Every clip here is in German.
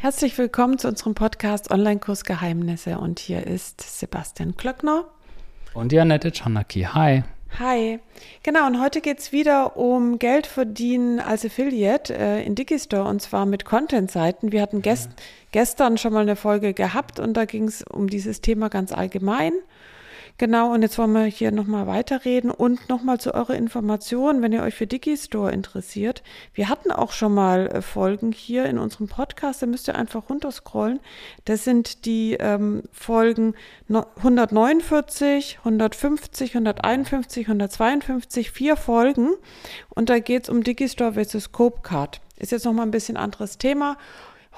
Herzlich willkommen zu unserem Podcast Online-Kurs Geheimnisse und hier ist Sebastian Klöckner. Und die Annette Czarnacki. Hi. Hi. Genau, und heute geht es wieder um Geld verdienen als Affiliate äh, in Digistore und zwar mit Content-Seiten. Wir hatten gest ja. gestern schon mal eine Folge gehabt und da ging es um dieses Thema ganz allgemein. Genau, und jetzt wollen wir hier nochmal weiterreden und nochmal zu eurer Information, wenn ihr euch für Digistore interessiert. Wir hatten auch schon mal äh, Folgen hier in unserem Podcast, da müsst ihr einfach runterscrollen. Das sind die ähm, Folgen 149, 150, 151, 152, vier Folgen. Und da geht es um Digistore versus Copecard. Ist jetzt nochmal ein bisschen anderes Thema.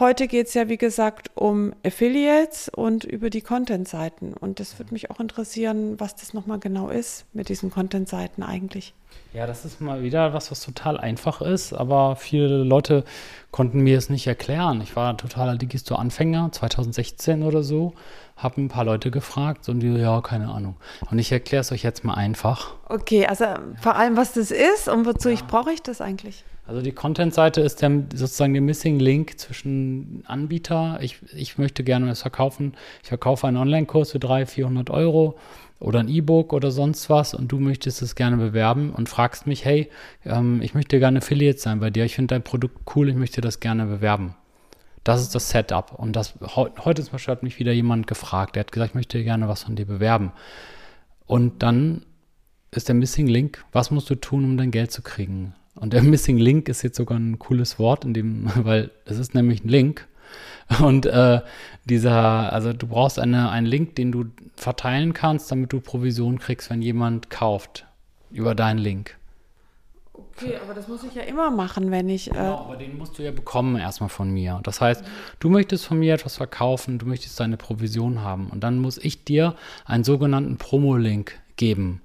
Heute geht es ja, wie gesagt, um Affiliates und über die Content-Seiten. Und das würde mich auch interessieren, was das nochmal genau ist mit diesen Content-Seiten eigentlich. Ja, das ist mal wieder was, was total einfach ist, aber viele Leute konnten mir es nicht erklären. Ich war totaler Digistore-Anfänger, 2016 oder so, habe ein paar Leute gefragt und die, ja, keine Ahnung. Und ich erkläre es euch jetzt mal einfach. Okay, also vor allem, was das ist und wozu ja. ich brauche ich das eigentlich? Also die Content-Seite ist der, sozusagen der Missing Link zwischen Anbieter. Ich, ich möchte gerne es verkaufen. Ich verkaufe einen Online-Kurs für 300, 400 Euro oder ein E-Book oder sonst was und du möchtest es gerne bewerben und fragst mich, hey, ähm, ich möchte gerne Affiliate sein bei dir. Ich finde dein Produkt cool, ich möchte das gerne bewerben. Das ist das Setup. Und das, heute zum Beispiel hat mich wieder jemand gefragt, der hat gesagt, ich möchte gerne was von dir bewerben. Und dann ist der Missing Link, was musst du tun, um dein Geld zu kriegen? Und der Missing Link ist jetzt sogar ein cooles Wort, in dem, weil es ist nämlich ein Link. Und äh, dieser, also du brauchst eine, einen Link, den du verteilen kannst, damit du Provision kriegst, wenn jemand kauft über deinen Link. Okay, aber das muss ich ja immer machen, wenn ich. Äh genau, aber den musst du ja bekommen erstmal von mir. Das heißt, du möchtest von mir etwas verkaufen, du möchtest deine Provision haben. Und dann muss ich dir einen sogenannten Promo-Link geben.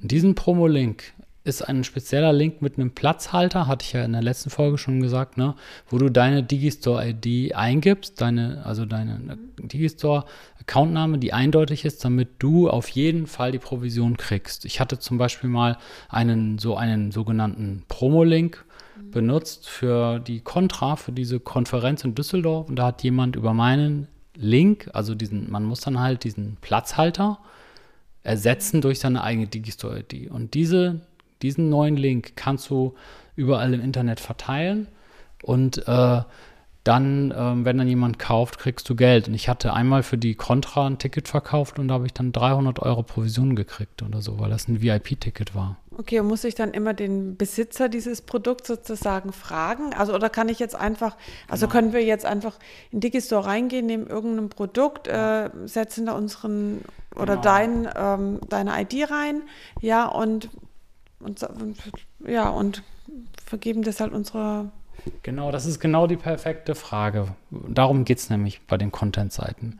Und diesen Promo-Link ist ein spezieller Link mit einem Platzhalter, hatte ich ja in der letzten Folge schon gesagt, ne, wo du deine Digistore-ID eingibst, deine, also deine Digistore-Accountname, die eindeutig ist, damit du auf jeden Fall die Provision kriegst. Ich hatte zum Beispiel mal einen, so einen sogenannten Promo-Link mhm. benutzt für die Contra, für diese Konferenz in Düsseldorf und da hat jemand über meinen Link, also diesen, man muss dann halt diesen Platzhalter ersetzen durch seine eigene Digistore-ID. Und diese diesen neuen Link kannst du überall im Internet verteilen und äh, dann, äh, wenn dann jemand kauft, kriegst du Geld. Und ich hatte einmal für die Contra ein Ticket verkauft und da habe ich dann 300 Euro Provision gekriegt oder so, weil das ein VIP-Ticket war. Okay, und muss ich dann immer den Besitzer dieses Produkts sozusagen fragen? Also, oder kann ich jetzt einfach, also genau. können wir jetzt einfach in Digistore reingehen, nehmen irgendein Produkt, äh, setzen da unseren oder genau. dein, ähm, deine ID rein, ja, und und, ja, und vergeben das halt unsere. Genau, das ist genau die perfekte Frage. Darum geht es nämlich bei den Content-Seiten.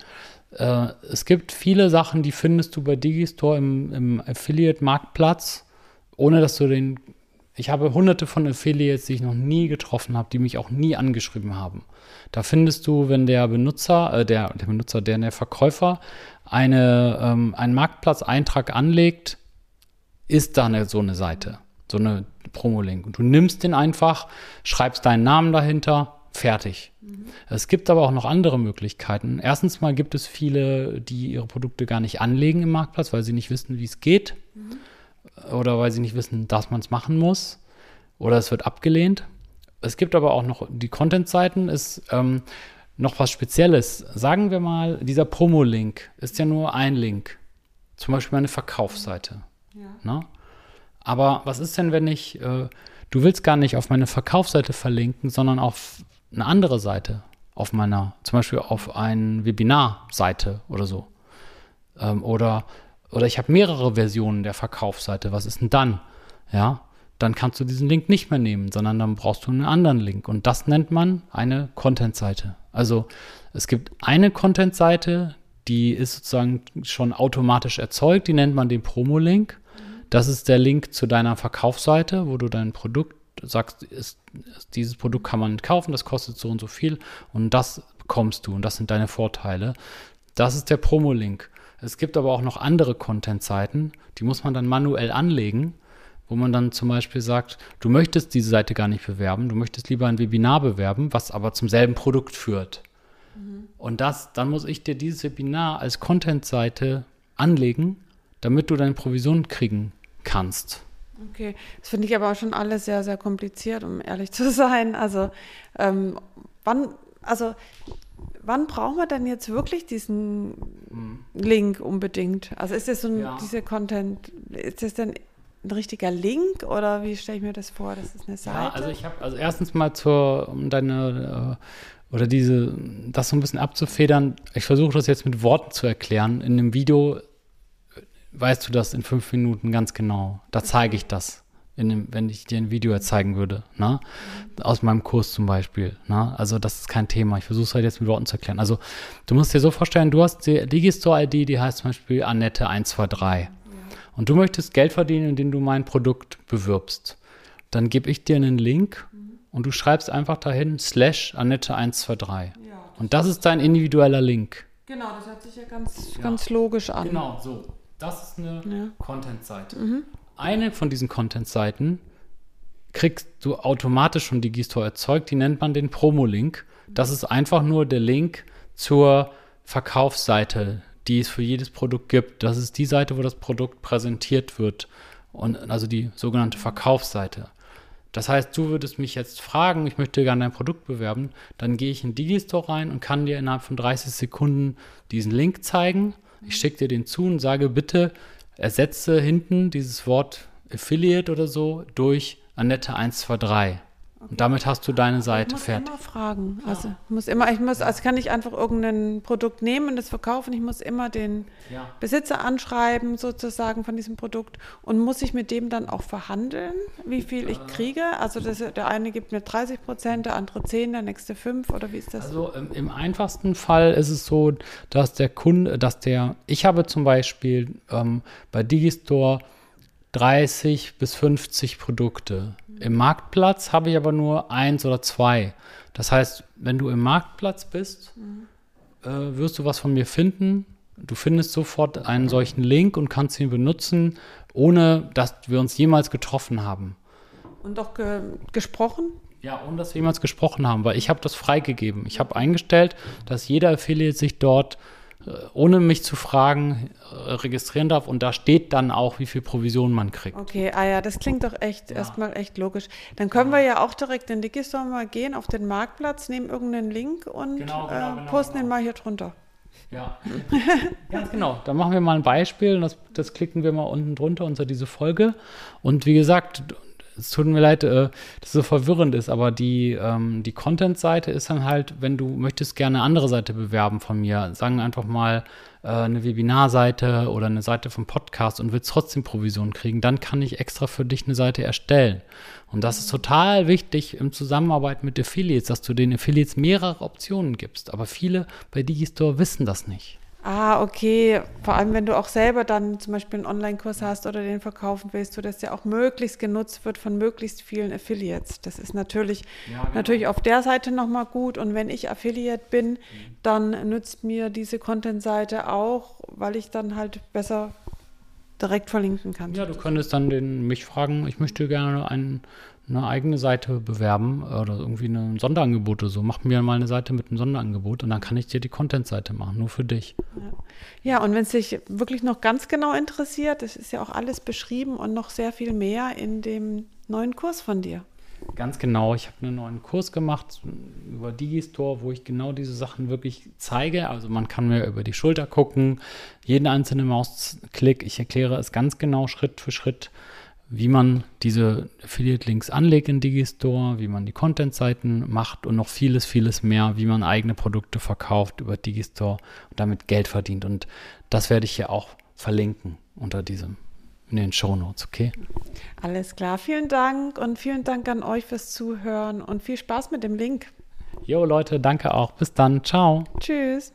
Äh, es gibt viele Sachen, die findest du bei Digistore im, im Affiliate-Marktplatz, ohne dass du den. Ich habe hunderte von Affiliates, die ich noch nie getroffen habe, die mich auch nie angeschrieben haben. Da findest du, wenn der Benutzer, äh, der, der Benutzer, der, der Verkäufer eine, ähm, einen Marktplatzeintrag anlegt, ist da eine, so eine Seite, so eine Promo-Link. Und du nimmst den einfach, schreibst deinen Namen dahinter, fertig. Mhm. Es gibt aber auch noch andere Möglichkeiten. Erstens mal gibt es viele, die ihre Produkte gar nicht anlegen im Marktplatz, weil sie nicht wissen, wie es geht. Mhm. Oder weil sie nicht wissen, dass man es machen muss. Oder es wird abgelehnt. Es gibt aber auch noch die Content-Seiten, ist ähm, noch was Spezielles. Sagen wir mal, dieser Promo-Link ist ja nur ein Link. Zum Beispiel eine Verkaufsseite. Ja. Ne? Aber was ist denn, wenn ich, äh, du willst gar nicht auf meine Verkaufsseite verlinken, sondern auf eine andere Seite, auf meiner, zum Beispiel auf eine Webinarseite oder so. Ähm, oder, oder ich habe mehrere Versionen der Verkaufsseite, was ist denn dann? Ja, dann kannst du diesen Link nicht mehr nehmen, sondern dann brauchst du einen anderen Link. Und das nennt man eine Content-Seite. Also es gibt eine Content-Seite, die ist sozusagen schon automatisch erzeugt, die nennt man den Promo-Link. Das ist der Link zu deiner Verkaufsseite, wo du dein Produkt sagst, ist, dieses Produkt kann man kaufen, das kostet so und so viel und das bekommst du und das sind deine Vorteile. Das ist der Promo-Link. Es gibt aber auch noch andere Content-Seiten, die muss man dann manuell anlegen, wo man dann zum Beispiel sagt, du möchtest diese Seite gar nicht bewerben, du möchtest lieber ein Webinar bewerben, was aber zum selben Produkt führt. Mhm. Und das, dann muss ich dir dieses Webinar als Content-Seite anlegen, damit du deine Provision kriegen kannst. Okay, das finde ich aber auch schon alles sehr, sehr kompliziert, um ehrlich zu sein. Also ähm, wann, also wann brauchen wir denn jetzt wirklich diesen hm. Link unbedingt? Also ist das so ein, ja. diese Content, ist das denn ein richtiger Link oder wie stelle ich mir das vor? Das ist eine Seite? Ja, also ich habe, also erstens mal zur, um deine äh, oder diese, das so ein bisschen abzufedern, ich versuche das jetzt mit Worten zu erklären. In dem Video weißt du das in fünf Minuten ganz genau. Da zeige ich das, dem, wenn ich dir ein Video zeigen würde. Ne? Aus meinem Kurs zum Beispiel. Ne? Also das ist kein Thema. Ich versuche es halt jetzt mit Worten zu erklären. Also du musst dir so vorstellen, du hast die Digistore-ID, die heißt zum Beispiel Annette123. Ja. Und du möchtest Geld verdienen, indem du mein Produkt bewirbst. Dann gebe ich dir einen Link mhm. und du schreibst einfach dahin slash Annette123. Ja, und das ist dein individueller Link. Genau, das hört sich ja ganz, ja. ganz logisch an. Genau, so. Das ist eine ja. Content-Seite. Mhm. Eine von diesen Content-Seiten kriegst du automatisch schon Digistore erzeugt, die nennt man den Promo-Link. Das ist einfach nur der Link zur Verkaufsseite, die es für jedes Produkt gibt. Das ist die Seite, wo das Produkt präsentiert wird. Und also die sogenannte Verkaufsseite. Das heißt, du würdest mich jetzt fragen, ich möchte gerne dein Produkt bewerben, dann gehe ich in Digistore rein und kann dir innerhalb von 30 Sekunden diesen Link zeigen ich schicke dir den zu und sage, bitte ersetze hinten dieses Wort Affiliate oder so durch Annette 123. Okay. Und damit hast du deine Seite fertig. Ich muss immer fragen. Also, ich muss immer, ich muss, also kann ich einfach irgendein Produkt nehmen und das verkaufen. Ich muss immer den ja. Besitzer anschreiben, sozusagen, von diesem Produkt. Und muss ich mit dem dann auch verhandeln, wie viel ich kriege? Also, das, der eine gibt mir 30 Prozent, der andere 10, der nächste 5 oder wie ist das? Also, im, im einfachsten Fall ist es so, dass der Kunde, dass der, ich habe zum Beispiel ähm, bei Digistore 30 bis 50 Produkte. Im Marktplatz habe ich aber nur eins oder zwei. Das heißt, wenn du im Marktplatz bist, mhm. äh, wirst du was von mir finden. Du findest sofort einen solchen Link und kannst ihn benutzen, ohne dass wir uns jemals getroffen haben. Und doch ge gesprochen? Ja, ohne dass wir jemals gesprochen haben, weil ich habe das freigegeben. Ich habe eingestellt, dass jeder Affiliate sich dort äh, ohne mich zu fragen, äh, registrieren darf und da steht dann auch, wie viel Provision man kriegt. Okay, ah ja, das klingt doch echt ja. erstmal echt logisch. Dann können wir ja auch direkt in Digistore mal gehen auf den Marktplatz, nehmen irgendeinen Link und genau, genau, äh, genau, posten genau. den mal hier drunter. Ja, ganz genau. Da machen wir mal ein Beispiel das, das klicken wir mal unten drunter unter diese Folge. Und wie gesagt, es tut mir leid, äh, dass es so verwirrend ist, aber die, ähm, die Content-Seite ist dann halt, wenn du möchtest gerne eine andere Seite bewerben von mir, sagen einfach mal äh, eine Webinarseite oder eine Seite vom Podcast und willst trotzdem Provision kriegen, dann kann ich extra für dich eine Seite erstellen. Und das ist total wichtig im Zusammenarbeit mit Affiliates, dass du den Affiliates mehrere Optionen gibst. Aber viele bei Digistore wissen das nicht. Ah, okay. Vor allem, wenn du auch selber dann zum Beispiel einen Online-Kurs hast oder den verkaufen willst, sodass der auch möglichst genutzt wird von möglichst vielen Affiliates. Das ist natürlich, ja, genau. natürlich auf der Seite nochmal gut. Und wenn ich Affiliate bin, mhm. dann nützt mir diese Content-Seite auch, weil ich dann halt besser direkt verlinken kann. Ja, du könntest dann den, mich fragen, ich möchte gerne einen eine eigene Seite bewerben oder irgendwie ein Sonderangebot oder so. Mach mir mal eine Seite mit einem Sonderangebot und dann kann ich dir die Content-Seite machen, nur für dich. Ja, ja und wenn es dich wirklich noch ganz genau interessiert, das ist ja auch alles beschrieben und noch sehr viel mehr in dem neuen Kurs von dir. Ganz genau. Ich habe einen neuen Kurs gemacht über Digistore, wo ich genau diese Sachen wirklich zeige. Also man kann mir über die Schulter gucken, jeden einzelnen Mausklick. Ich erkläre es ganz genau Schritt für Schritt wie man diese Affiliate-Links anlegt in Digistore, wie man die Content-Seiten macht und noch vieles, vieles mehr, wie man eigene Produkte verkauft über Digistore und damit Geld verdient. Und das werde ich hier auch verlinken unter diesem, in den Show Notes, okay? Alles klar, vielen Dank und vielen Dank an euch fürs Zuhören und viel Spaß mit dem Link. Jo Leute, danke auch. Bis dann. Ciao. Tschüss.